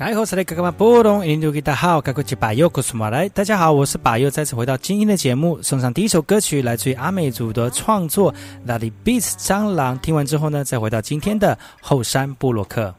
来，我是那个嘛，波隆印度吉大号，赶快去把右库出马来。大家好，我是把右，再次回到精英的节目，送上第一首歌曲，来自于阿美族的创作《拉里 beats 蟑螂》。听完之后呢，再回到今天的后山布洛克。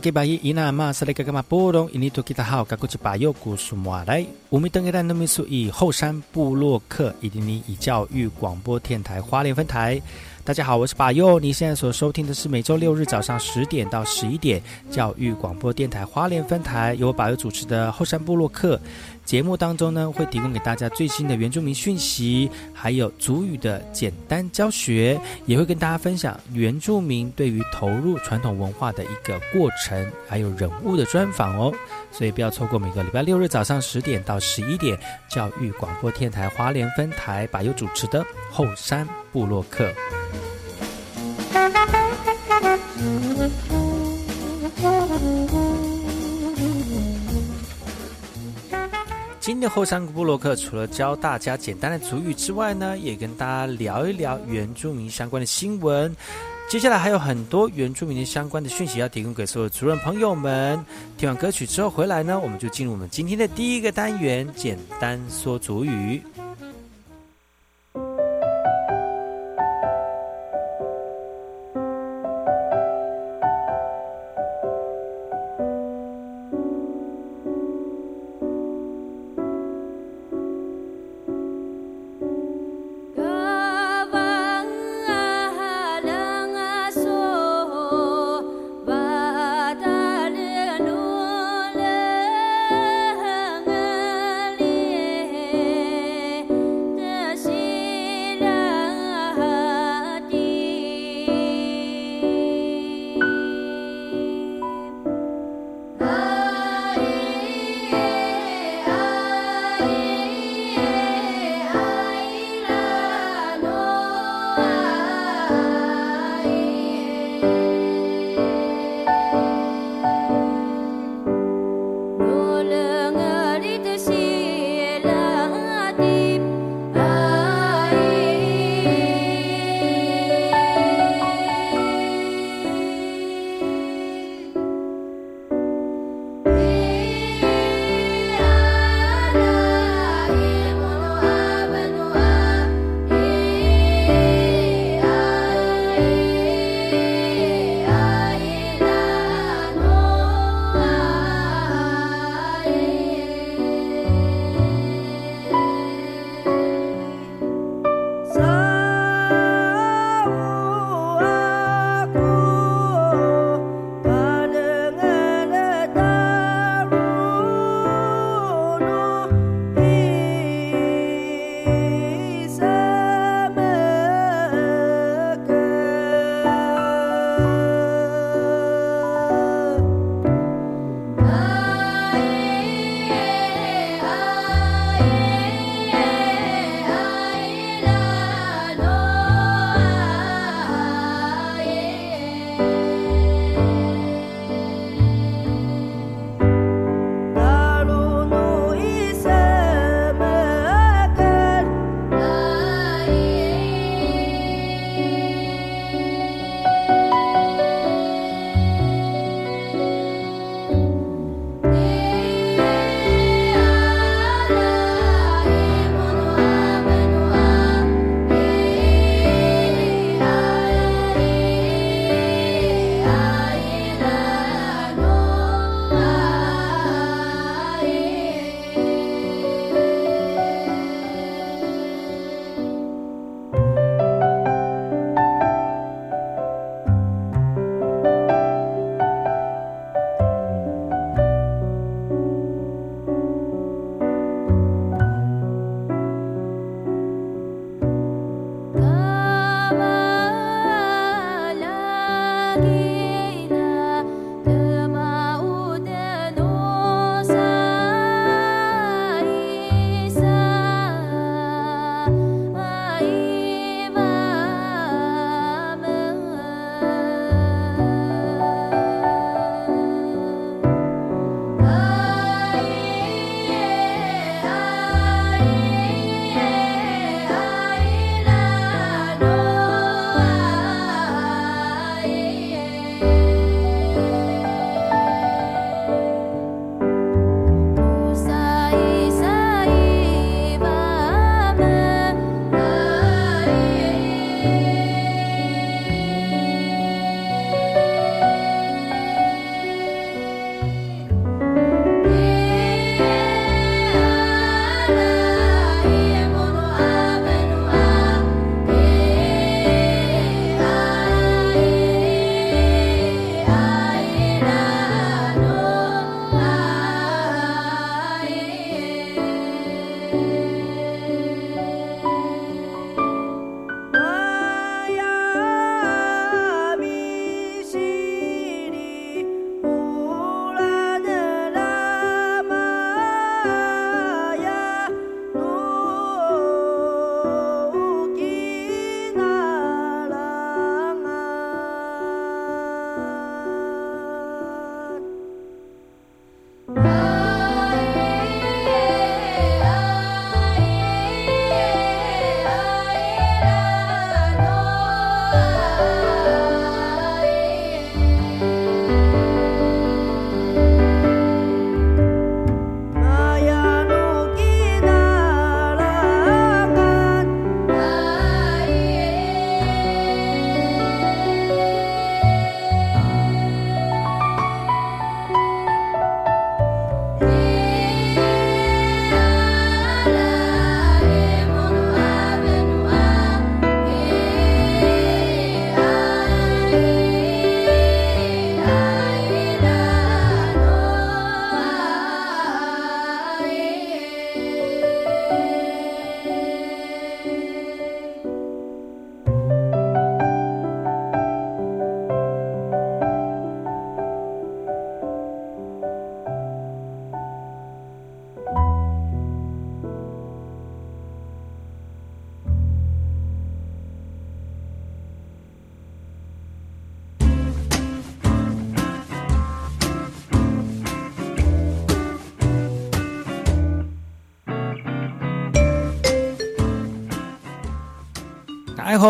吉巴伊伊那玛斯雷格格玛波隆伊尼托吉他好，嘎古吉巴尤古苏马来。乌米登格兰诺米苏以后山部落客伊尼以教育广播电台花莲分台。大家好，我是巴佑。你现在所收听的是每周六日早上十点到十一点教育广播电台花莲分台，由我巴佑主持的后山部落客节目当中呢，会提供给大家最新的原住民讯息，还有族语的简单教学，也会跟大家分享原住民对于投入传统文化的一个过程，还有人物的专访哦。所以不要错过每个礼拜六日早上十点到十一点教育广播电台花莲分台巴佑主持的后山布洛克。今天的后山布洛克除了教大家简单的主语之外呢，也跟大家聊一聊原住民相关的新闻。接下来还有很多原住民的相关的讯息要提供给所有族人朋友们。听完歌曲之后回来呢，我们就进入我们今天的第一个单元——简单说主语。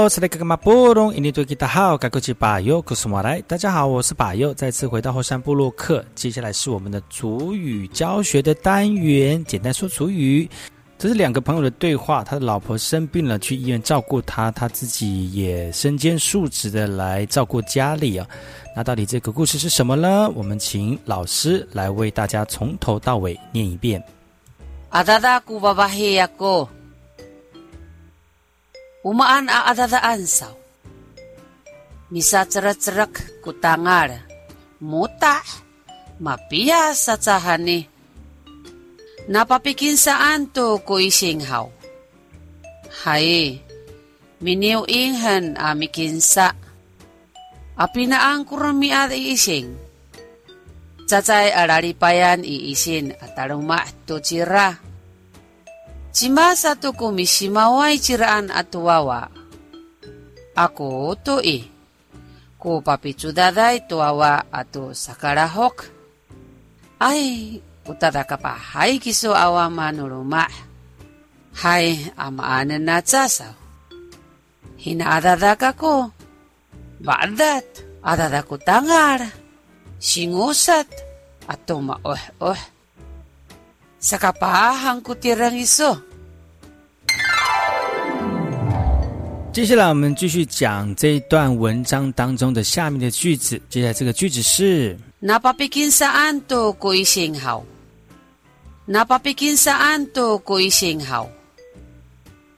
爱好是那个嘛波隆，印尼多吉达好，该过去巴友古苏马来。大家好，我是巴友，再次回到后山部落克。接下来是我们的主语教学的单元，简单说主语。这是两个朋友的对话，他的老婆生病了，去医院照顾他，他自己也身兼数职的来照顾家里啊。那到底这个故事是什么呢？我们请老师来为大家从头到尾念一遍。阿达达古巴巴黑呀哥。Umaan aadadaan saw. Misa cerak-cerak kutangar. Muta. Mapia sa tsahani. Napapikin saan to ko isinghaw. Hay. Miniw inghan amikinsa. Apinaan kurami at iising. Tsatay araripayan iisin at taruma to tsira. Cima satu kumi simawai ciraan atu wawa. Aku tui. Ku papi cudadai tu wawa atu sakara hok. Ai, utada kapa hai kisu awa. Hai, ama ane natsasau. Hina adadak ko. Badat, adadaku tangar. Singusat, atuma oh oh. Sa kapahang kutirang iso. 接下来我们继续讲这一段文章当中的下面的句子。接下来这个句子是：Napapikin saan to ko isinghaw? Napapikin saan to ko isinghaw?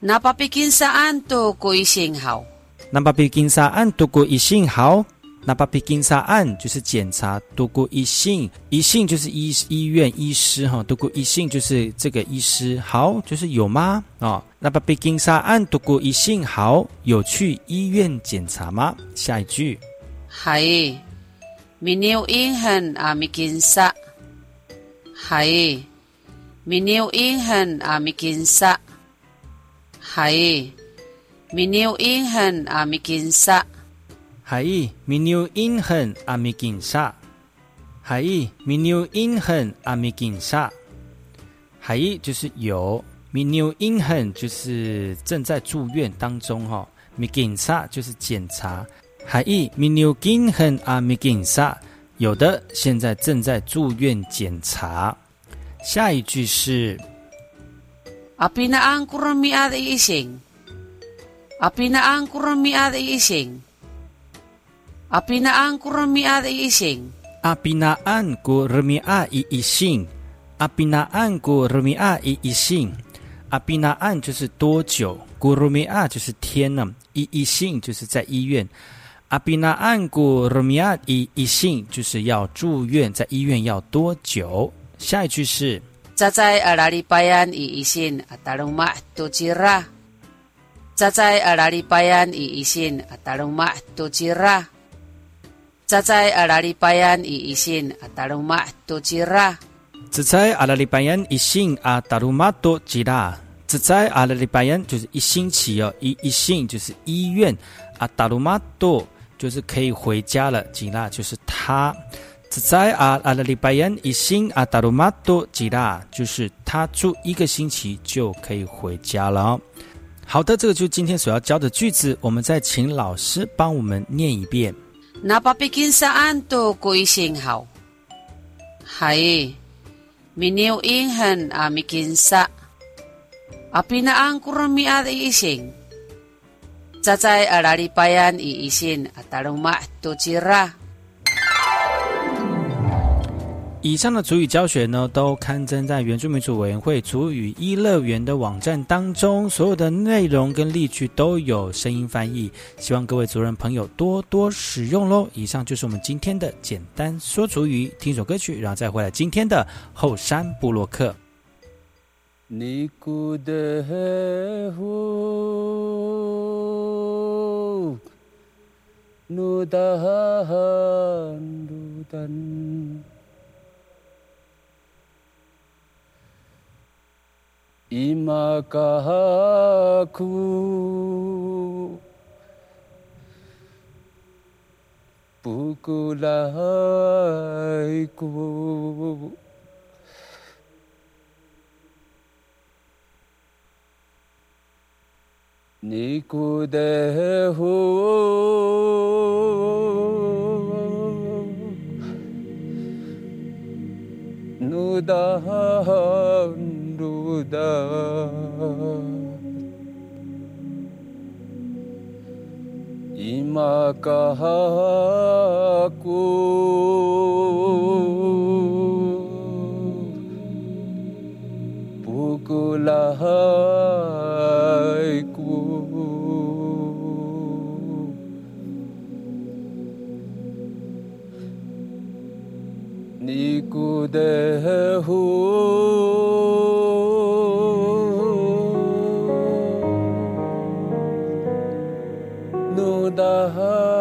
Napapikin saan to ko isinghaw? Napapikin saan to ko isinghaw? 那巴比金沙案就是检查，多过一信，一信就是医医院医师哈，多过一信就是这个医师，好就是有吗？哦，那巴比金沙案多过一信，好有去医院检查吗？下一句，系，咪牛英恒阿咪金沙，系，咪牛英恒阿咪金沙，系，咪牛英恒阿咪金沙。海伊米纽因很阿米金沙，海伊米纽因很阿米金沙，海伊就是有米纽因很就是正在住院当中哈，米金沙就是检查，海伊米纽因很阿米金沙有的现在正在住院检查。下一句是阿比那安古米阿的一行，阿比那安古米阿的一行。Apinaan ko rumia iising. Apinaan ko rumia iising. Apinaan ko rumia iising. Apinaan 就是多久，gurumia 就是天呢，iising 就是在医院。Apinaan ko rumia iising 就是要住院，在医院要多久？下一句是。Tuchira. 在在阿拉里拜安伊伊信阿达鲁马多吉拉。在在阿拉里拜安伊信阿达鲁马多吉拉。只在阿拉利拜恩一星阿达鲁马多吉拉。只在阿拉利拜恩一星阿达鲁马多吉拉。只在阿拉利拜恩就是一星期哦，一一星就是医院阿达鲁马多就是可以回家了吉拉就是他。只在阿阿拉利拜恩一星阿达鲁马多吉拉就是他住一个星期就可以回家了。好的，这个就是今天所要教的句子，我们再请老师帮我们念一遍。Napapikin saan to ko isinghaw? Hay, miniw inghan amikinsa. Apinaan kurami at iising. Tsatay araripayan iisin at taruma to tsira. 以上的主语教学呢，都刊登在原住民族委员会主语一乐园的网站当中，所有的内容跟例句都有声音翻译，希望各位族人朋友多多使用喽。以上就是我们今天的简单说主语，听首歌曲，然后再回来今天的后山部落客。今かく膨らいく肉でふう「ぬだぬ」Imakahaku pukulahaiku Nikudehu Nikudehu dahan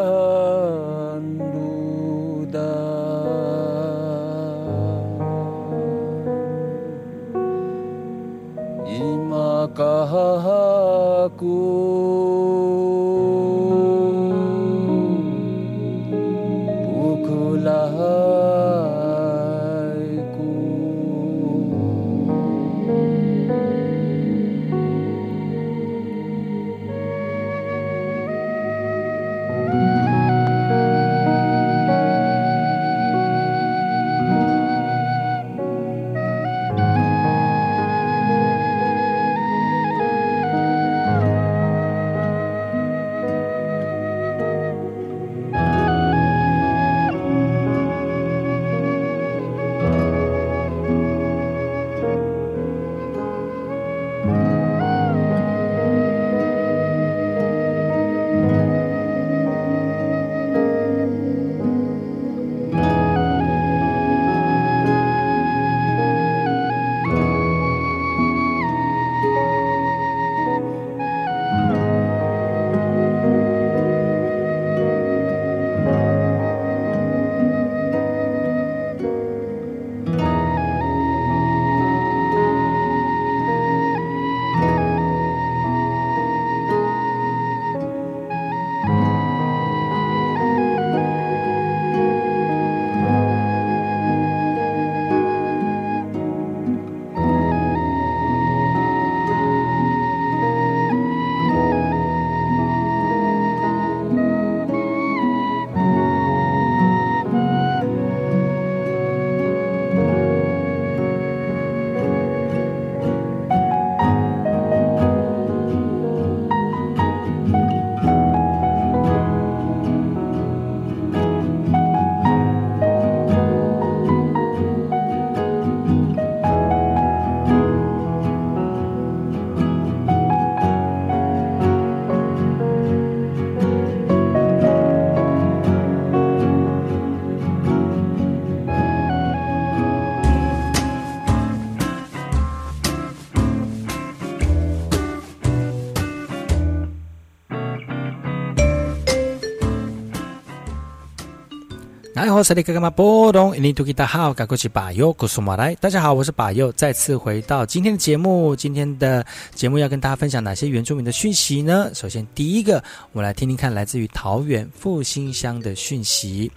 来，我是你哥哥嘛波动，印尼土大号，赶过去把右古苏马来。大家好，我是把右，再次回到今天的节目。今天的节目要跟大家分享哪些原住民的讯息呢？首先，第一个，我们来听听看来自于桃园复兴乡的讯息。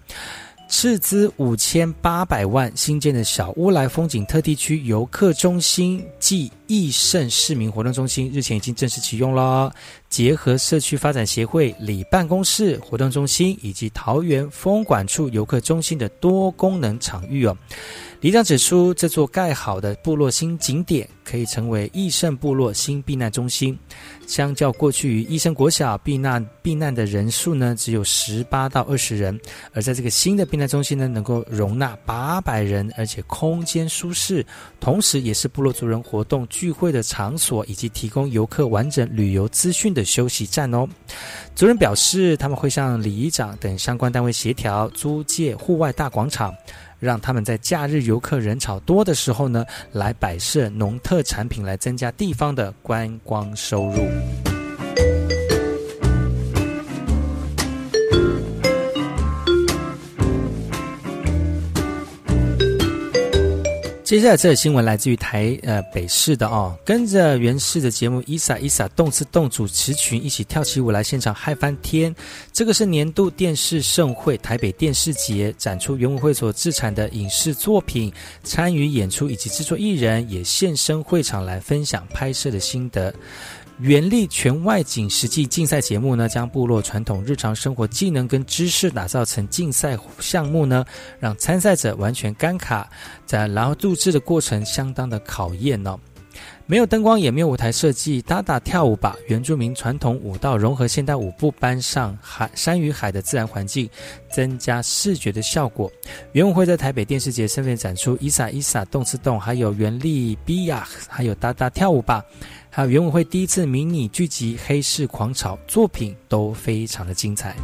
斥资五千八百万新建的小乌来风景特地区游客中心暨益盛市民活动中心日前已经正式启用了。结合社区发展协会里办公室、活动中心以及桃园风管处游客中心的多功能场域哦。里长指出，这座盖好的部落新景点可以成为益盛部落新避难中心。相较过去于益盛国小避难避难的人数呢，只有十八到二十人，而在这个新的避难中心呢，能够容纳八百人，而且空间舒适，同时也是部落族人活动聚会的场所，以及提供游客完整旅游资讯的休息站哦。族人表示，他们会向里长等相关单位协调租借户外大广场。让他们在假日游客人潮多的时候呢，来摆设农特产品，来增加地方的观光收入。接下来这个新闻来自于台呃北市的哦，跟着原市的节目伊莎伊莎动次动主持群一起跳起舞来现场嗨翻天。这个是年度电视盛会台北电视节展出原文会所自产的影视作品，参与演出以及制作艺人也现身会场来分享拍摄的心得。原力全外景实际竞赛节目呢，将部落传统日常生活技能跟知识打造成竞赛项目呢，让参赛者完全干卡，在然后录制的过程相当的考验呢。没有灯光，也没有舞台设计，打打跳舞吧。原住民传统舞蹈融合现代舞步，搬上海山与海的自然环境，增加视觉的效果。原舞会在台北电视节身份展出，伊萨伊萨动次动，还有原力比亚，还有打打跳舞吧，还有原舞会第一次迷你剧集《黑市狂潮》作品都非常的精彩。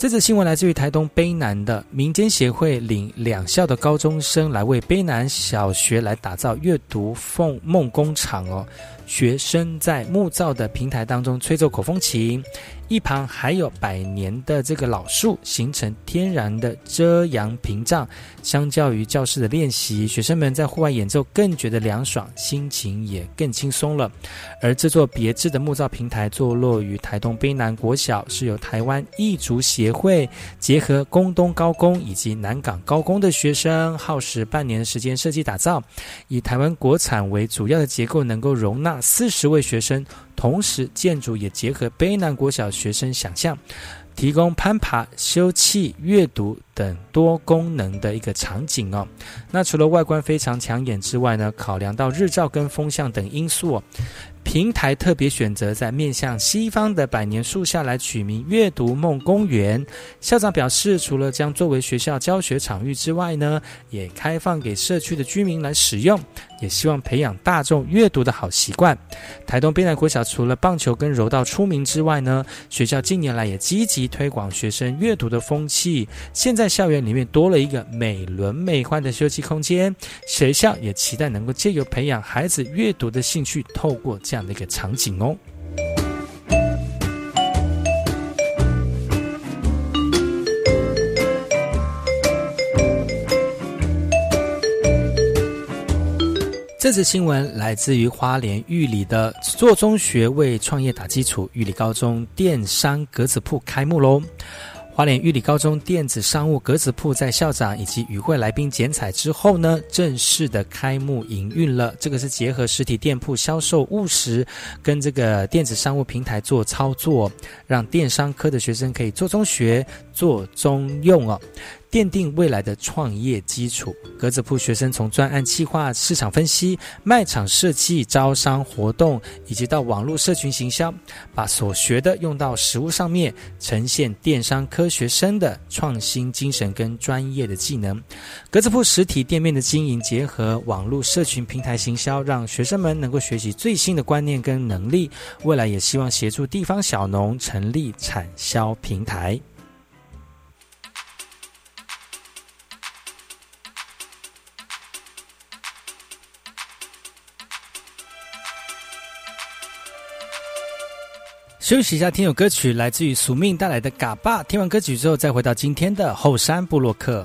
这则新闻来自于台东卑南的民间协会，领两校的高中生来为卑南小学来打造阅读凤梦工厂哦。学生在木造的平台当中吹奏口风琴。一旁还有百年的这个老树，形成天然的遮阳屏障。相较于教室的练习，学生们在户外演奏更觉得凉爽，心情也更轻松了。而这座别致的木造平台坐落于台东卑南国小，是由台湾艺族协会结合宫东高工以及南港高工的学生，耗时半年的时间设计打造，以台湾国产为主要的结构，能够容纳四十位学生。同时，建筑也结合卑南国小学生想象，提供攀爬、休憩、阅读等多功能的一个场景哦。那除了外观非常抢眼之外呢，考量到日照跟风向等因素哦。平台特别选择在面向西方的百年树下来取名“阅读梦公园”。校长表示，除了将作为学校教学场域之外呢，也开放给社区的居民来使用，也希望培养大众阅读的好习惯。台东边南国小除了棒球跟柔道出名之外呢，学校近年来也积极推广学生阅读的风气。现在校园里面多了一个美轮美奂的休息空间，学校也期待能够借由培养孩子阅读的兴趣，透过。这样的一个场景哦。这次新闻来自于花莲玉里的做中学为创业打基础，玉里高中电商格子铺开幕喽。花莲玉里高中电子商务格子铺在校长以及与会来宾剪彩之后呢，正式的开幕营运了。这个是结合实体店铺销售务实，跟这个电子商务平台做操作，让电商科的学生可以做中学、做中用哦。奠定未来的创业基础。格子铺学生从专案计划、市场分析、卖场设计、招商活动，以及到网络社群行销，把所学的用到实物上面，呈现电商科学生的创新精神跟专业的技能。格子铺实体店面的经营，结合网络社群平台行销，让学生们能够学习最新的观念跟能力。未来也希望协助地方小农成立产销平台。休息一下，听首歌曲，来自于宿命带来的《嘎巴》。听完歌曲之后，再回到今天的后山布洛克。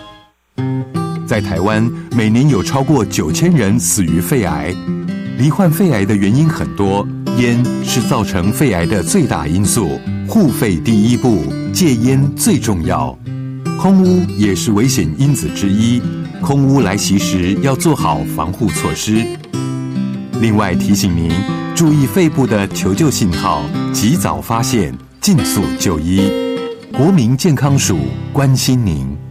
在台湾，每年有超过九千人死于肺癌。罹患肺癌的原因很多，烟是造成肺癌的最大因素。护肺第一步，戒烟最重要。空污也是危险因子之一，空污来袭时要做好防护措施。另外提醒您，注意肺部的求救信号，及早发现，尽速就医。国民健康署关心您。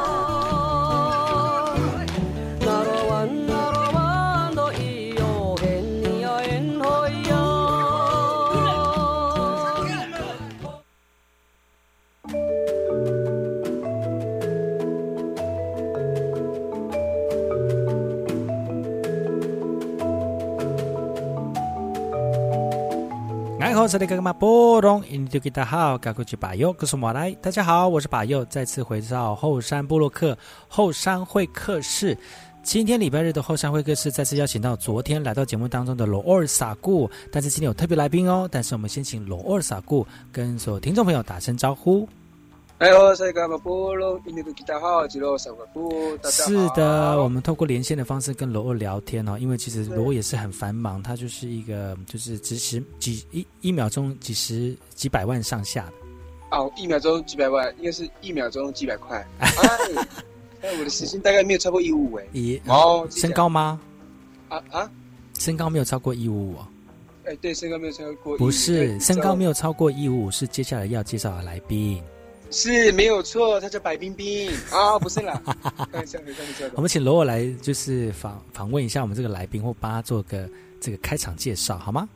好，这里干嘛波隆？印度吉达好，赶快去把右，告诉我来。大家好，我是把右，再次回到后山布洛克后山会客室。今天礼拜日的后山会客室再次邀请到昨天来到节目当中的罗尔萨固，但是今天有特别来宾哦。但是我们先请罗尔萨固跟所有听众朋友打声招呼。是的，我们透过连线的方式跟罗尔聊天哦，因为其实罗尔也是很繁忙，他就是一个就是几十几一一秒钟几十几百万上下的。哦，一秒钟几百万，应该是一秒钟几百块。哎，我的时薪大概没有超过一五五哎。一哦，身高吗？啊啊，身高没有超过一五五。哎，对，身高没有超过。不是，身高没有超过一五五，是接下来要介绍的来宾。是没有错，他叫白冰冰 啊，不是啦。我们请罗尔来，就是访访问一下我们这个来宾，或帮他做个这个开场介绍，好吗？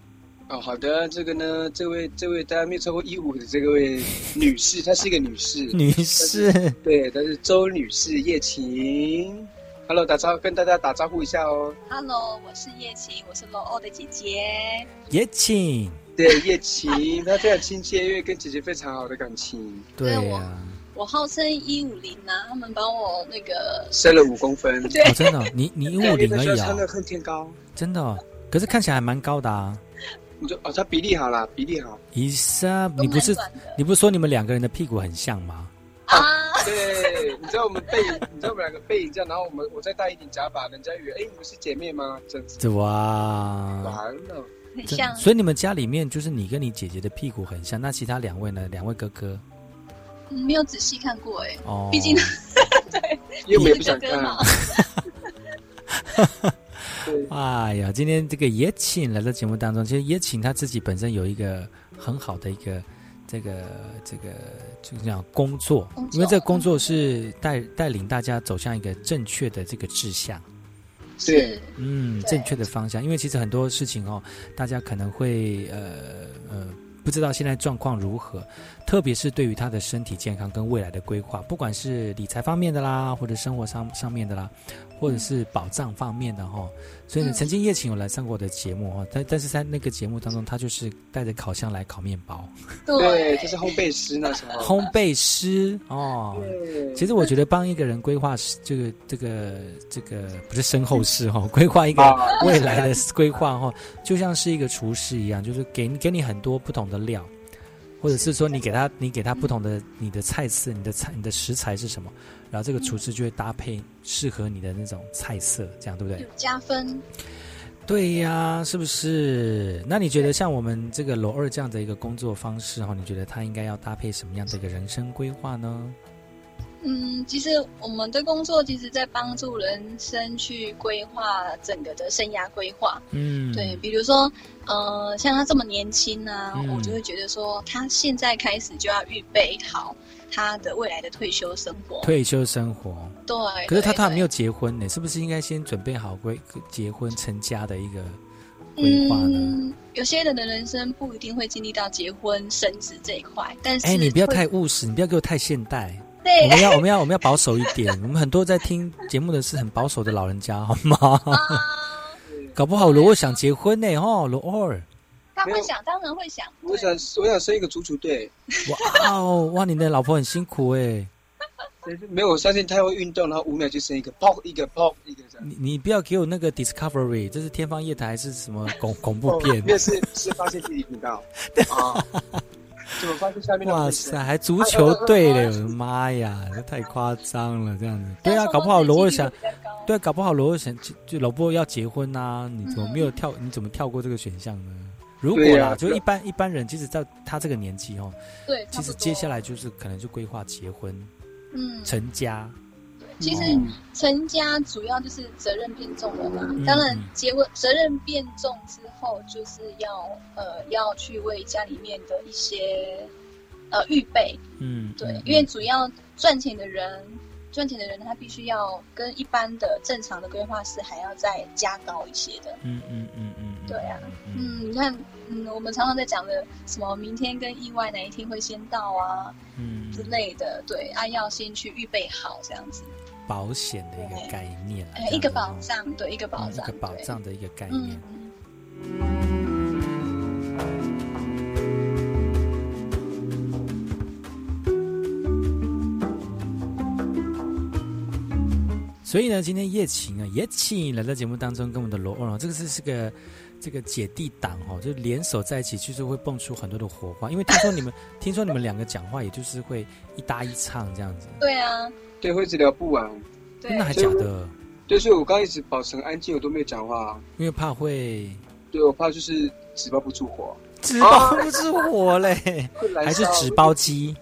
哦，好的。这个呢，这位这位大家没有超过一五的这位女士，她是一个女士，女士，对，她是周女士叶晴。Hello，打招跟大家打招呼一下哦。Hello，我是叶晴，我是罗欧的姐姐。叶晴。对叶晴，她非常亲切，因为跟姐姐非常好的感情。对呀，我号称一五零呐，他们帮我那个升了五公分。对，真的，你你一五零而已啊。穿的恨天高。真的，可是看起来还蛮高的啊。你就哦，他比例好了，比例好。伊莎，你不是你不是说你们两个人的屁股很像吗？啊，对，你知道我们背影，你知道我们两个背影这样，然后我们我再戴一顶假发，人家以为哎，你们是姐妹吗？这样子哇，完了。很像，所以你们家里面就是你跟你姐姐的屁股很像，那其他两位呢？两位哥哥，没有仔细看过哎。哦，毕竟 对，又没不想看。哎呀，今天这个也请来到节目当中，其实也请他自己本身有一个很好的一个这个这个就是讲工作，因为这个工作是带带领大家走向一个正确的这个志向。是，嗯，正确的方向，因为其实很多事情哦，大家可能会呃呃不知道现在状况如何，特别是对于他的身体健康跟未来的规划，不管是理财方面的啦，或者生活上上面的啦，或者是保障方面的哈。所以呢，曾经叶晴有来上过我的节目哈，但但是在那个节目当中，他就是带着烤箱来烤面包。对，就是烘焙师那时候。烘焙师哦，其实我觉得帮一个人规划这个这个这个不是身后事哈，规划一个未来的规划哈，就像是一个厨师一样，就是给给你很多不同的料，或者是说你给他你给他不同的你的菜式，你的菜你的食材是什么，然后这个厨师就会搭配适合你的那种菜色，这样对不对？加分。对呀，是不是？那你觉得像我们这个罗二这样的一个工作方式哈，你觉得他应该要搭配什么样的一个人生规划呢？嗯，其实我们的工作其实在帮助人生去规划整个的生涯规划。嗯，对，比如说，呃，像他这么年轻呢，我就会觉得说，他现在开始就要预备好他的未来的退休生活。退休生活，对。可是他他还没有结婚呢，是不是应该先准备好规结婚成家的一个规划呢？有些人的人生不一定会经历到结婚生子这一块，但是，哎，你不要太务实，你不要给我太现代。我们要我们要我们要保守一点。我们很多在听节目的是很保守的老人家，好吗？搞不好罗尔想结婚呢，哦，罗尔。他会想，当然会想。我想，我想生一个足球队。哇哦，哇！你的老婆很辛苦哎。没有，我相信他会运动，然后五秒就生一个，砰一个，砰一个这样。你你不要给我那个 Discovery，这是天方夜谭还是什么 恐恐怖片？那是是发现自己频道。啊。怎么发现下面？哇塞，还足球队嘞！我 的妈呀，这太夸张了，这样子。对啊，搞不好罗尔想，对，搞不好罗尔想就老婆要结婚呐，你怎么没有跳？你怎么跳过这个选项呢？如果啦，就一般一般人，其实在他这个年纪哦，对，其实接下来就是可能就规划结婚，嗯，成家。其实成家主要就是责任变重了嘛。当然，结婚责任变重之后，就是要呃要去为家里面的一些呃预备。嗯，对，因为主要赚钱的人，赚钱的人他必须要跟一般的正常的规划师还要再加高一些的。嗯嗯嗯嗯，对啊，嗯，你看，嗯，我们常常在讲的什么明天跟意外哪一天会先到啊，嗯之类的，对，啊要先去预备好这样子。保险的一个概念，一个保障，对，一个保障，一个保障的一个概念。所以呢，今天叶晴啊，叶晴来到节目当中，跟我们的罗欧，这个是是个这个姐弟档哦，就联手在一起，就是会蹦出很多的火花。因为听说你们，听说你们两个讲话，也就是会一搭一唱这样子。对啊。对，会一直聊不完。真的还假的？对，所以我刚一直保持安静，我都没有讲话，因为怕会。对，我怕就是纸包不住火。纸包不住火嘞？还是纸包机？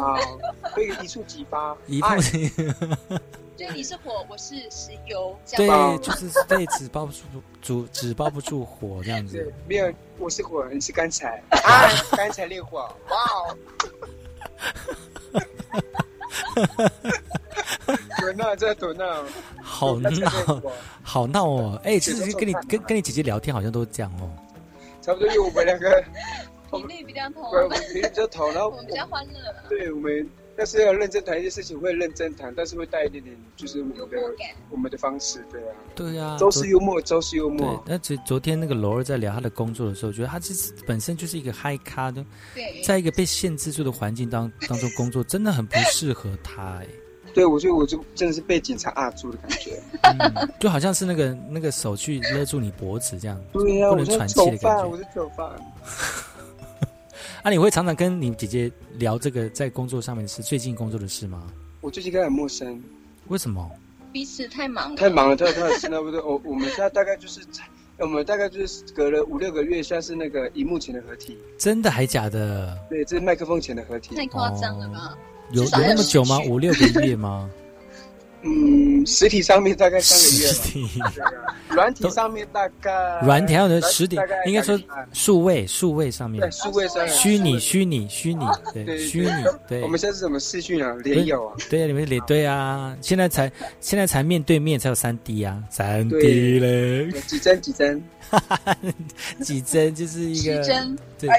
啊，可以一触即发。一触 即。对，你是火，我是石油。对，就是对纸包不住，煮纸包不住火这样子。没有，我是火，你是干柴。啊，干柴烈火，哇哦！多闹，在多闹，好闹，好闹哦！哎，其实跟你跟跟你姐姐聊天，好像都是这样哦。差不多，因为我们两个频率比较同，频率比较同，然后我们比较欢乐。对我们，但是要认真谈一些事情，会认真谈，但是会带一点点，就是我们的我们的方式，对啊，对啊，都是幽默，都是幽默。那昨昨天那个罗儿在聊他的工作的时候，觉得他其实本身就是一个嗨咖的，在一个被限制住的环境当当中工作，真的很不适合他哎。对，我觉得我就真的是被警察压住的感觉，就好像是那个那个手去勒住你脖子这样，对呀，不能喘气的感觉。我是走饭。啊，你会常常跟你姐姐聊这个在工作上面的事，最近工作的事吗？我最近跟她很陌生，为什么？彼此太忙，太忙了，太太那不对。我 我们现在大概就是，我们大概就是隔了五六个月，像是那个荧幕前的合体。真的还假的？对，这是麦克风前的合体。太夸张了吧？有有那么久吗？五六个月吗？嗯，实体上面大概三个月。实体，软体上面大概。软体上的实体，应该说数位，数位上面。数位上。虚拟，虚拟，虚拟，对，虚拟，对。我们现在是怎么视讯啊？连有啊？对啊，你们连对啊？现在才，现在才面对面才有三 D 啊，三 D 嘞。几帧？几帧？几帧就是一个。几帧？对。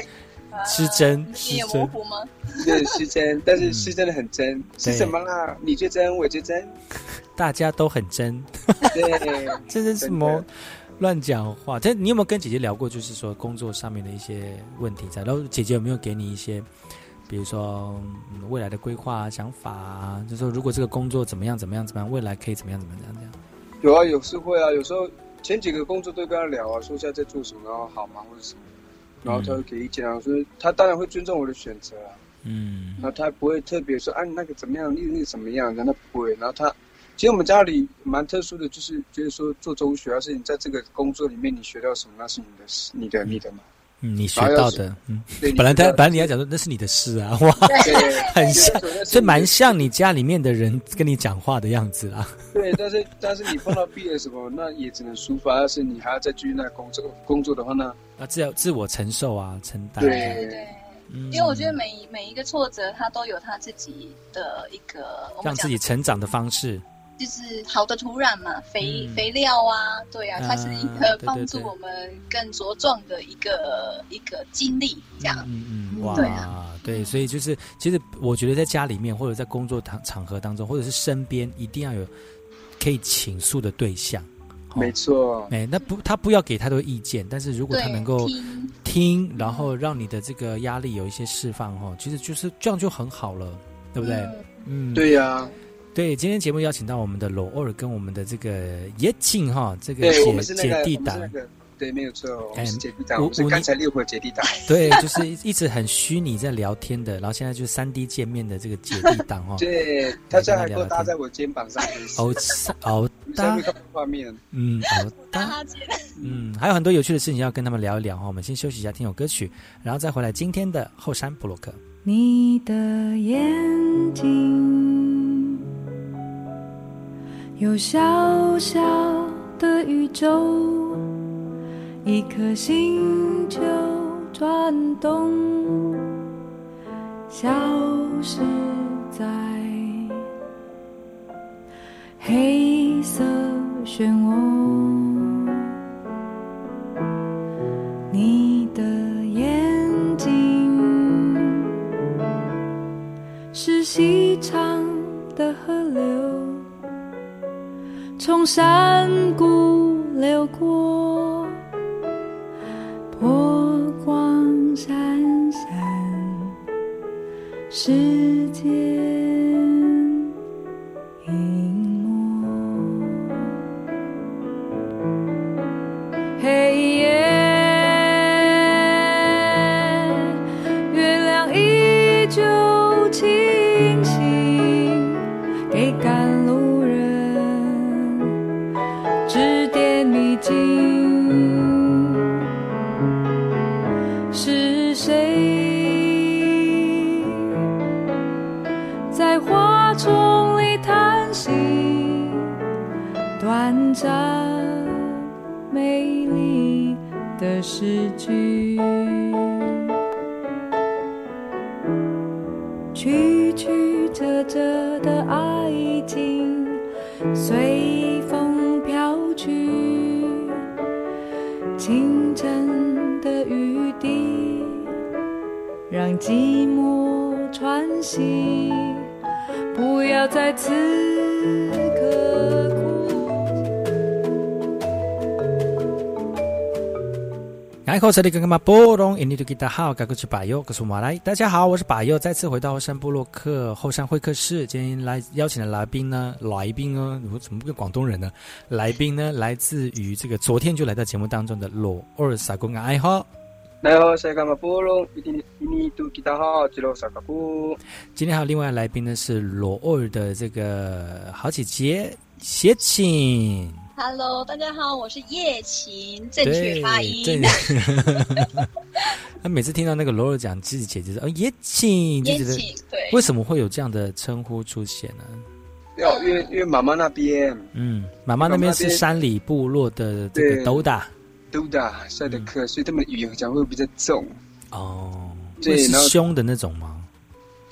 失真，你也有模糊吗？对，失真，但是是真的很真，是什么啦？你最真，我最真，大家都很真，对，这是什么乱讲话？但你有没有跟姐姐聊过，就是说工作上面的一些问题在？然后姐姐有没有给你一些，比如说、嗯未来的规划啊、想法啊？就说如果这个工作怎么样怎么样怎么样，未来可以怎么样怎么样这样？有啊，有时会啊，有时候前几个工作都跟他聊啊，说一下在做什么，然后好吗或者什么，然后他会给意见啊，所以他当然会尊重我的选择啊，嗯然后他不会特别说啊你那个怎么样，那个那个怎么样，然后他不会，然后他。其实我们家里蛮特殊的，就是就是说做中学，而是你在这个工作里面你学到什么，那是你的事，你的你的嘛。嗯，你学到的，嗯对，本来他本来你要讲说那是你的事啊，哇，对 很像这蛮像你家里面的人跟你讲话的样子啊。对，但是但是你碰到毕业什么，那也只能抒发。要是你还要再继续那工作工作的话呢？啊，自要自我承受啊，承担。对对对，嗯因为我觉得每每一个挫折，它都有它自己的一个让自己成长的方式。就是好的土壤嘛，肥、嗯肥料啊，对啊，它是一个帮助我们更茁壮的一个一个经历，这样。嗯嗯，哇，对对，所以就是，其实我觉得在家里面或者在工作场场合当中，或者是身边，一定要有可以倾诉的对象。哦。没错，哎，那不，他不要给太多意见，但是如果他能够听。听，然后让你的这个压力有一些释放，哦，其实就是这样就很好了，对不对？嗯，对呀、对，今天节目邀请到我们的罗尔跟我们的这个叶静哈，这个姐那个，姐弟党我们是那，个，对，没有错，我们是哎姐弟党，五我们是五刚才六个姐弟档。对，就是一直很虚拟在聊天的，然后现在就是三 D 见面的这个姐弟档哦。对，他现在还给我搭在我肩膀上，哦哦 搭上面。嗯，哦 搭，嗯，还有很多有趣的事情要跟他们聊一聊哈。我们先休息一下，听首歌曲，然后再回来今天的后山布洛克。你的眼睛有小小的宇宙，一颗星球转动，消失在黑色漩涡。你的眼睛是细长的河流，从山谷流过，波光闪闪，世间隐没。黑夜，月亮依旧清醒，给赶路人指点迷津。爱口这里波隆，印尼的吉他好，该过去把右，告诉马来。大家好，我是把右，再次回到后山部落克后山会客室。今天来邀请的来宾呢，来宾呢，我怎么不跟广东人呢？来宾呢，来自于这个昨天就来到节目当中的罗二萨公爱好。然后 saya kama pulung ini ini tu kita ha jelo sakaku。今天还有另外来宾呢，是罗二的这个好姐姐谢晴。Hello，大家好，我是叶琴，正确对发音。正 他每次听到那个罗罗讲自己姐姐说哦叶晴，就觉得叶晴对。为什么会有这样的称呼出现呢？要因为因为妈妈那边。嗯，妈妈那边是山里部落的这个对。斗打都的赛德克，所以他们语言讲会比较重，哦，对是凶的那种吗？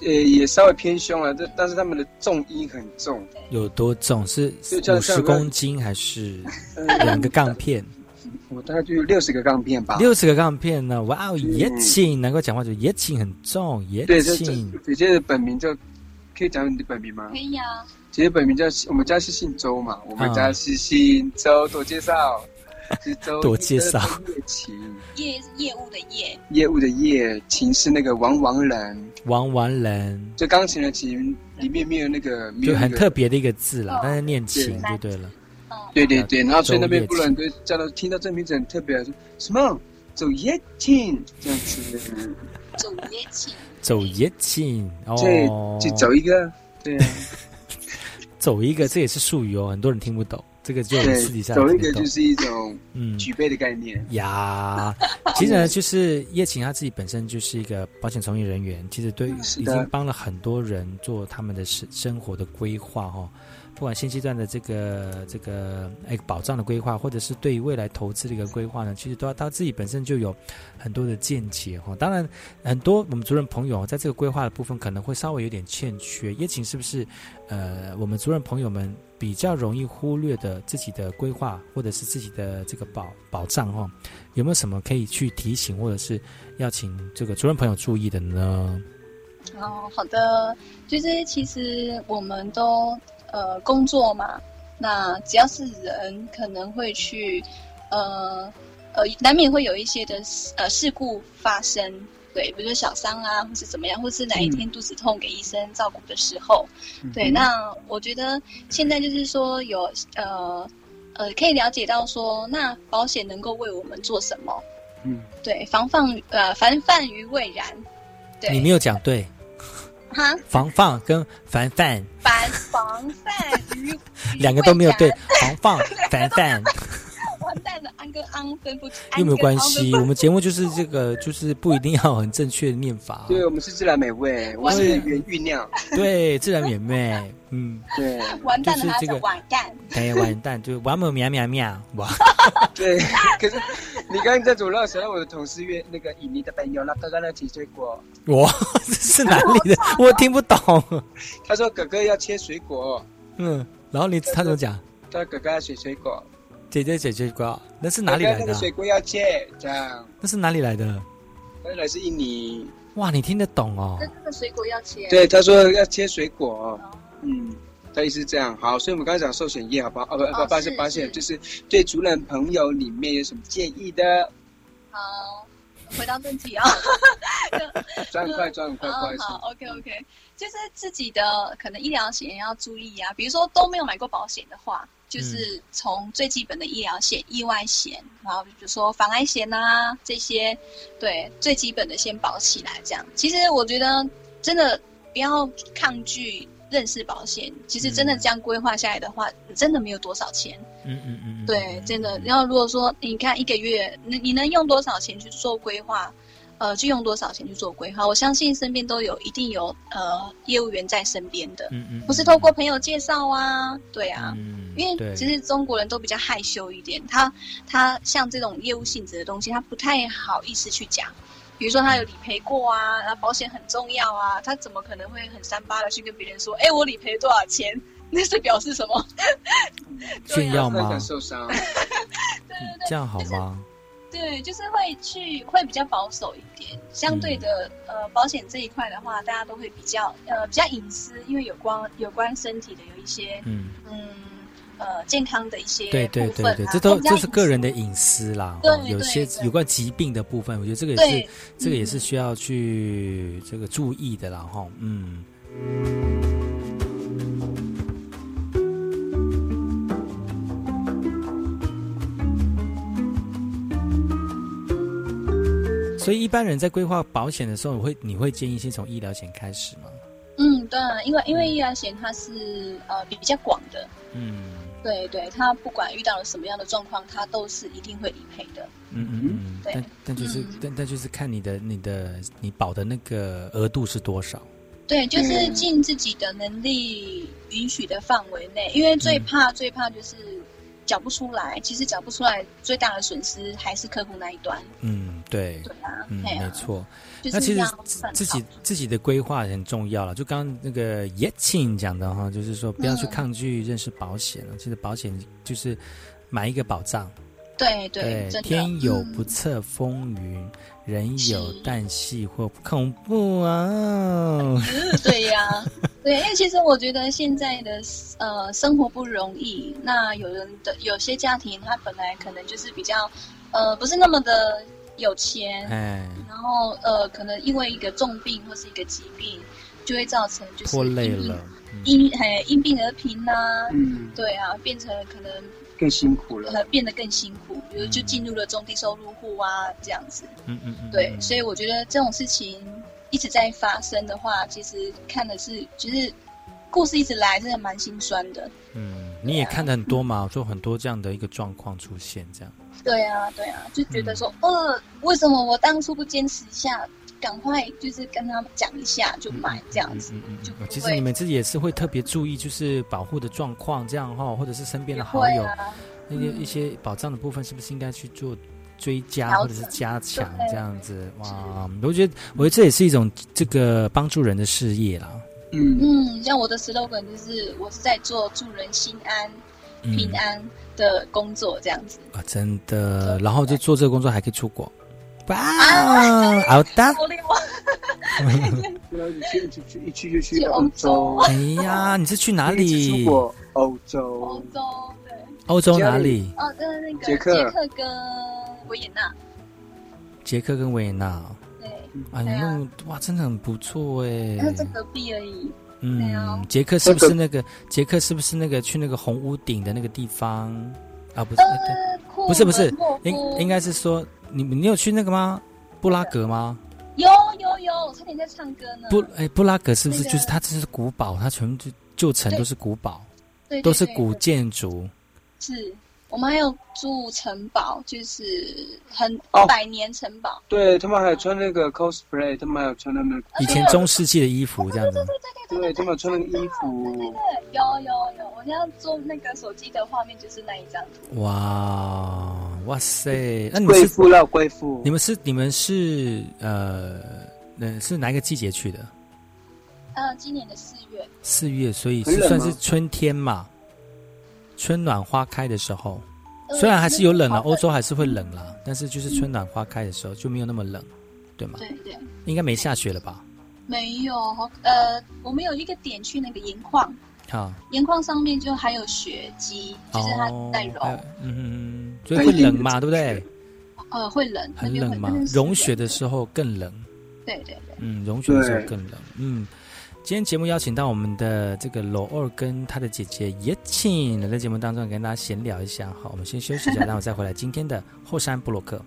呃，也稍微偏凶了，但但是他们的重音很重，有多重？是五十公斤还是嗯两个杠片？我大概就有六十个杠片吧。六十个杠片呢？哇哦，野青，能够讲话就野青很重，野对，这青。姐姐的本名就可以讲你的本名吗？可以啊。姐姐本名叫我们家是姓周嘛，我们家是姓周，多介绍。是周多介绍。叶琴，业业务的业，业务的业，琴是那个王王人，王王人。就钢琴的琴里面没有那个，就很特别的一个字了，但是念琴就对了。对对对，然后所以那边不能都叫到听到这名字很特别，什么？走夜琴这样子，走夜琴，走夜琴哦，就走一个，对啊，走一个，这也是术语哦，很多人听不懂。这个就私底下走一个就是一种嗯举杯的概念呀。其实呢，就是叶琴他自己本身就是一个保险从业人员，其实对已经帮了很多人做他们的生生活的规划哈。不管现阶段的这个这个哎保障的规划，或者是对于未来投资的一个规划呢，其实都要他自己本身就有很多的见解哈。当然，很多我们主任朋友在这个规划的部分可能会稍微有点欠缺。叶琴是不是呃，我们主任朋友们比较容易忽略的自己的规划，或者是自己的这个保保障哈？有没有什么可以去提醒，或者是要请这个主任朋友注意的呢？哦，好的，就是其实我们都。呃，工作嘛，那只要是人，可能会去，呃，呃，难免会有一些的呃事故发生，对，比如说小伤啊，或是怎么样，或是哪一天肚子痛给医生照顾的时候，对，那我觉得现在就是说有呃呃，可以了解到说，那保险能够为我们做什么？嗯，对，防范呃防范于未然，对，你没有讲对。哈，防范跟防范，防防范于 两个都没有对，防范 防范。安跟安分不清。有没有关系？我们节目就是这个，就是不一定要很正确的念法。对，我们是自然美味，我是原酝酿。对，自然美味。嗯，对。完蛋了，这个完蛋。哎，完蛋，就完美喵喵喵哇。对，可是你刚刚在走路时候，我的同事约那个印尼的朋友，那哥哥那切水果。哇，这是哪里的？我听不懂。他说哥哥要切水果。嗯，然后你他怎么讲？他哥哥要切水果。姐姐，姐姐瓜，那是哪里来的？水果要切，这样。那是哪里来的？原来自印尼。哇，你听得懂哦？那这个水果要切。对，他说要切水果。嗯，他意思是这样。好，所以我们刚才讲寿险业，好不好？哦，不，不，发现发现，就是对主人朋友里面有什么建议的？好，回到正题啊。转快，转快，快。好，OK，OK，就是自己的可能医疗险要注意啊，比如说都没有买过保险的话。就是从最基本的医疗险、意外险，然后比如说防癌险啊这些，对最基本的先保起来。这样，其实我觉得真的不要抗拒认识保险。其实真的这样规划下来的话，真的没有多少钱。嗯嗯嗯。对，真的。然后如果说你看一个月，你你能用多少钱去做规划？呃，就用多少钱去做规划？我相信身边都有一定有呃业务员在身边的，嗯嗯，不是透过朋友介绍啊，对啊，因为其实中国人都比较害羞一点，他他像这种业务性质的东西，他不太好意思去讲。比如说他有理赔过啊，然后保险很重要啊，他怎么可能会很三八的去跟别人说，哎，我理赔多少钱？那是表示什么？炫耀吗？受伤？对对对，这样好吗？对，就是会去会比较保守一点，相对的，呃，保险这一块的话，大家都会比较呃比较隐私，因为有关有关身体的有一些嗯嗯呃健康的一些对对对对，这都这是个人的隐私啦。对，有些有关疾病的部分，我觉得这个也是这个也是需要去这个注意的啦哈，嗯。所以一般人在规划保险的时候，会你会建议先从医疗险开始吗？嗯，对，因为因为医疗险它是呃比较广的，嗯，对对，它不管遇到了什么样的状况，它都是一定会理赔的。嗯嗯嗯，对，但但就是但但就是看你的你的你保的那个额度是多少？对，就是尽自己的能力允许的范围内，因为最怕最怕就是。缴不出来，其实缴不出来，最大的损失还是客户那一端。嗯，对，对啊，嗯，没错。那其实自己自己的规划很重要了。就刚刚那个叶庆讲的哈，就是说不要去抗拒认识保险了。其实保险就是买一个保障，对对，天有不测风云，人有旦夕祸，恐怖啊！嗯 对呀、对，因为其实我觉得现在的呃生活不容易，那有人的有些家庭他本来可能就是比较呃不是那么的有钱，哎，然后呃可能因为一个重病或是一个疾病，就会造成就是拖累因因哎因病而贫呐、嗯，对啊，变成可能更辛苦了。呃变得更辛苦，比如就进入了中低收入户啊这样子。嗯嗯嗯，对，所以我觉得这种事情一直在发生的话，其实看的是就是故事一直来，真的蛮心酸的。嗯，你也看的很多嘛，就很多这样的一个状况出现，这样。对啊，对啊，就觉得说，呃，为什么我当初不坚持一下，赶快就是跟他们讲一下就买这样子，就不嗯其实你们自己也是会特别注意，就是保护的状况，这样哈，或者是身边的好友，那些一些保障的部分，是不是应该去做追加或者是加强这样子？哇，我觉得，我觉得这也是一种这个帮助人的事业啦。嗯嗯，像我的 slogan 就是我是在做助人心安、嗯平安的工作这样子。啊，真的，然后就做这个工作还可以出国，哇，啊好的。去就去，一去就去去欧洲。哎呀，你是去哪里出？国欧洲欧。洲对，欧洲哪里？哦，呃，那个捷克捷克跟维也纳，捷克跟维也纳。对，啊，你对啊弄哇，真的很不错哎。在隔壁而已。对啊嗯，捷克是不是那个？捷克是不是那个去那个红屋顶的那个地方？啊，不是，不是不是应应该是说你你有去那个吗？布拉格吗？有有有，我差点在唱歌呢。布哎，布拉格是不是那个就是它这是古堡？它全部就旧城都是古堡，对都是古建筑。是我们还有住城堡，就是很哦百年城堡。对他们还有穿那个 cosplay，他们还有穿他们以前中世纪的衣服这样子。对，他们有穿那个衣服。对，有有有，我现在做那个手机的画面就是那一张图。哇哇塞！那你们是贵妇了，贵妇。你们是你们是呃，那是哪一个季节去的？呃，今年的四月，四月，所以是算是春天嘛，春暖花开的时候。呃虽然还是有冷啊，欧洲还是会冷啦，但是就是春暖花开的时候就没有那么冷，对吗？对对，应该没下雪了吧？没有，呃，我们有一个点去那个盐矿，好，盐矿上面就还有雪积，就是它在融，嗯嗯嗯，所以会冷嘛，对不对？呃，会冷，很冷嘛融雪的时候更冷。对对对，嗯，融雪的时候更冷。嗯，今天节目邀请到我们的这个罗二跟他的姐姐叶庆来在节目当中跟大家闲聊一下。好，我们先休息一下，然后再回来今天的后山布洛克。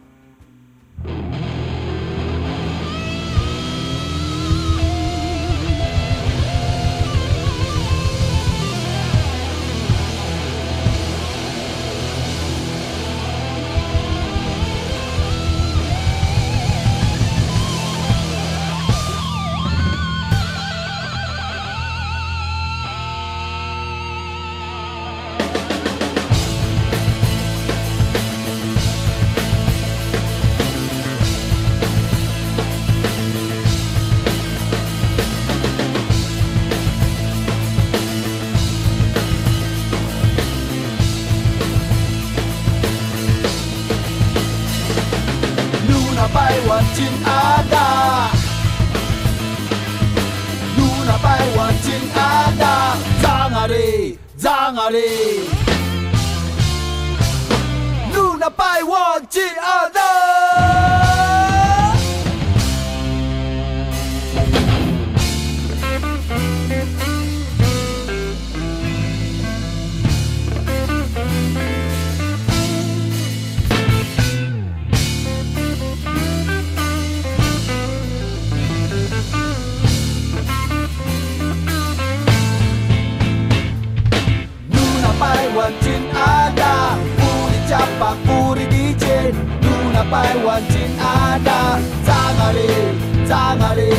路那百万金阿达，张啊哩，张啊哩，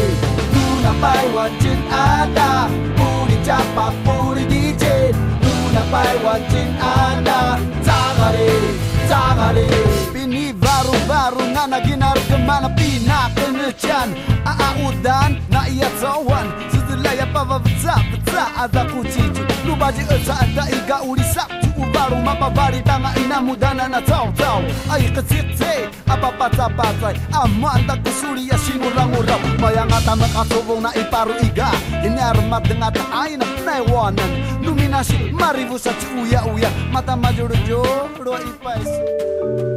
路那百万金阿达，布里加巴布里迪杰，路那百万金阿达，张啊哩，张啊哩。Bini baru-baru nga naginar kemana pina kenecian Aaudan na iya cawan Sedelaya pava beca beca ada kucicu Lu baji eca ada iga maru mapa bari tanga ina mudana na tau tau ai kasi te apa pata patai amanda kusuri ya simu rangu rap mayang ata makasovo na iparu iga. Ini armat dengan ta aina na iwana luminasi marivu uya uya. Mata majuru jo ipaisu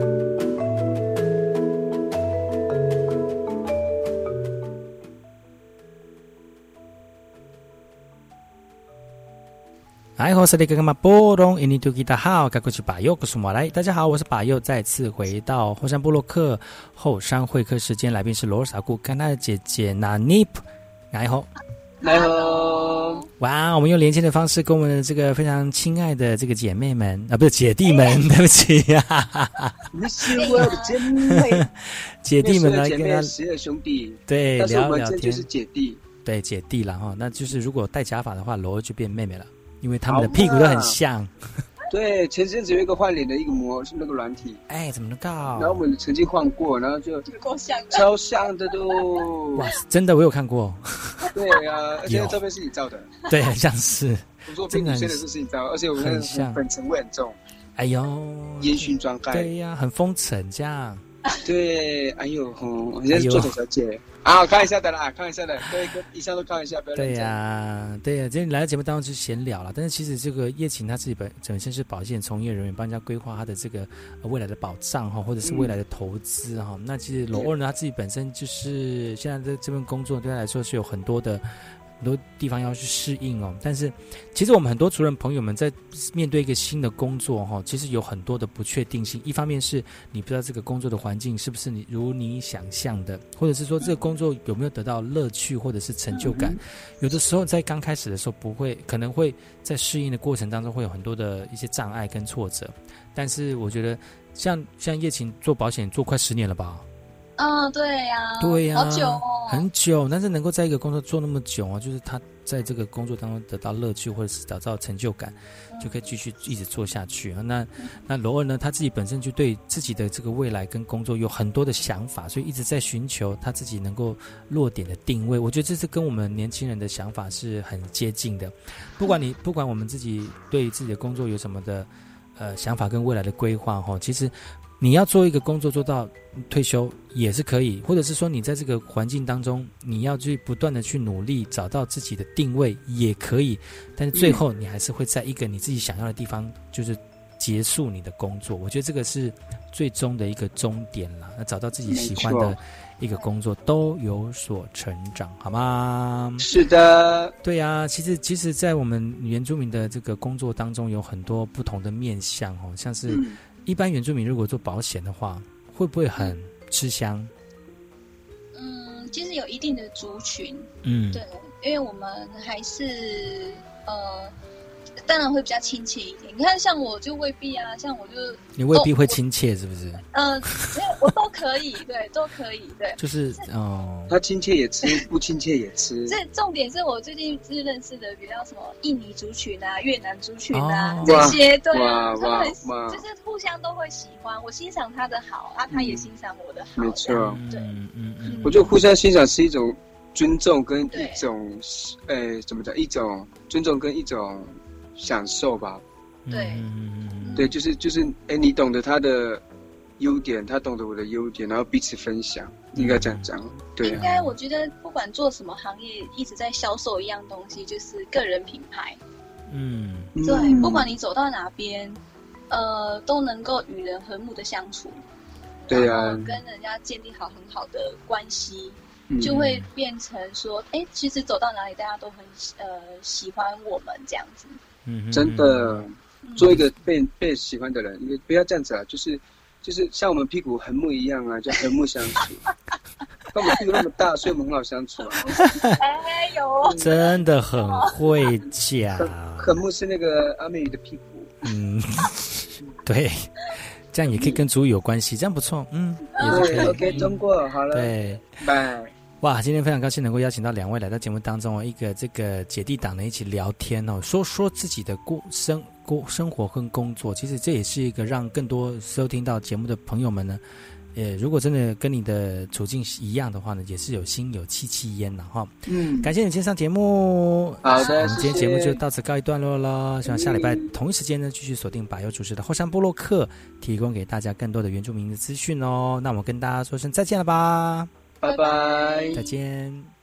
哎，我是那个干嘛波隆印尼土吉达好，该过去把右，告诉我来。大家好，我是把右，再次回到后山部落克后山会客时间，来宾是罗尔萨古跟他的姐姐娜尼普。哎好，来好，哇，我们用连线的方式跟我们的这个非常亲爱的这个姐妹们啊，不是姐弟们，对不起。呀、你是我的姐妹，姐弟们来跟他十二兄弟，对聊聊天。就是姐弟。对姐弟了哈，那就是如果戴假发的话，罗尔就变妹妹了，因为他们的屁股都很像。对，前阵子有一个换脸的一个模是那个软体，哎，怎么能够？然后我们曾经换过，然后就够像的，超像的都。哇，真的我有看过，对呀、而且那照片是你照的。对，很像是。我说屁股真的是是你照，而且我们像粉尘味很重，哎呦，烟熏妆盖。对呀、很风尘这样。对，哎呦，现在是做头小姐啊，开玩笑的啦，开玩笑的，各位跟以上都开玩笑，不要对。呀、对呀、今天来到节目当中就闲聊了，但是其实这个叶琴她自己本本身是保险从业人员，帮人家规划他的这个、呃未来的保障哈，或者是未来的投资哈、那其实罗二呢，他自己本身就是现在在这份工作对他来说是有很多的。很多地方要去适应哦，但是其实我们很多族人朋友们在面对一个新的工作哈、其实有很多的不确定性。一方面是你不知道这个工作的环境是不是你如你想象的，或者是说这个工作有没有得到乐趣或者是成就感。有的时候在刚开始的时候不会，可能会在适应的过程当中会有很多的一些障碍跟挫折。但是我觉得像像叶琴做保险做快十年了吧？嗯，对呀、对呀、好久哦，很久。但是能够在一个工作做那么久啊，就是他在这个工作当中得到乐趣，或者是找到成就感，就可以继续一直做下去啊。那那罗尔呢，他自己本身就对自己的这个未来跟工作有很多的想法，所以一直在寻求他自己能够落点的定位。我觉得这是跟我们年轻人的想法是很接近的。不管你不管我们自己对自己的工作有什么的呃想法跟未来的规划哈，其实。你要做一个工作做到退休也是可以，或者是说你在这个环境当中，你要去不断的去努力，找到自己的定位也可以。但是最后你还是会在一个你自己想要的地方，就是结束你的工作。我觉得这个是最终的一个终点了。那找到自己喜欢的一个工作，都有所成长，好吗？是的，对呀、其实其实，在我们原住民的这个工作当中，有很多不同的面向哦，像是嗯一般原住民如果做保险的话，会不会很吃香？嗯，其实有一定的族群，嗯，对，因为我们还是呃，当然会比较亲切一点。你看，像我就未必啊，像我就你未必会都亲切，是不是？呃，没有，我都可以，对，都可以，对。就是哦，他亲切也吃，不亲切也吃。这重点是我最近是认识的比较什么印尼族群啊、越南族群啊、哦这些，对啊，哇哇就是互相都会喜欢，我欣赏他的好啊，他也欣赏我的好，没错，对，嗯嗯嗯，我觉得互相欣赏是一种尊重跟一种，呃，怎么讲？一种尊重跟一种享受吧。对，对，就是就是，哎，你懂得他的优点，他懂得我的优点，然后彼此分享，应该这样讲。对啊，应该我觉得不管做什么行业，一直在销售一样东西，就是个人品牌。嗯，对，嗯不管你走到哪边，呃，都能够与人和睦的相处，对啊，跟人家建立好很好的关系，嗯就会变成说，哎，其实走到哪里大家都很呃喜欢我们这样子。嗯真的做一个被被喜欢的人，你不要这样子啊，就是就是像我们屁股横木一样啊，就和睦相处。但我们屁股那么大，所以我们很好相处啊。哎呦，真的很会讲。横木是那个阿美语的屁股。嗯，对，这样也可以跟主语有关系，这样不错。嗯，也是对可以。，OK，通过，好了，对，拜。哇，今天非常高兴能够邀请到两位来到节目当中哦，一个这个姐弟党呢一起聊天哦，说说自己的过生过生活跟工作，其实这也是一个让更多收听到节目的朋友们呢，呃，如果真的跟你的处境是一样的话呢，也是有心有戚戚焉的哈。嗯，感谢你今天上节目。好的我们今天节目就到此告一段落了。希望下礼拜同一时间呢，继续锁定百优主持的后山部落客，提供给大家更多的原住民的资讯哦。那我们跟大家说声再见了吧，拜拜，再见。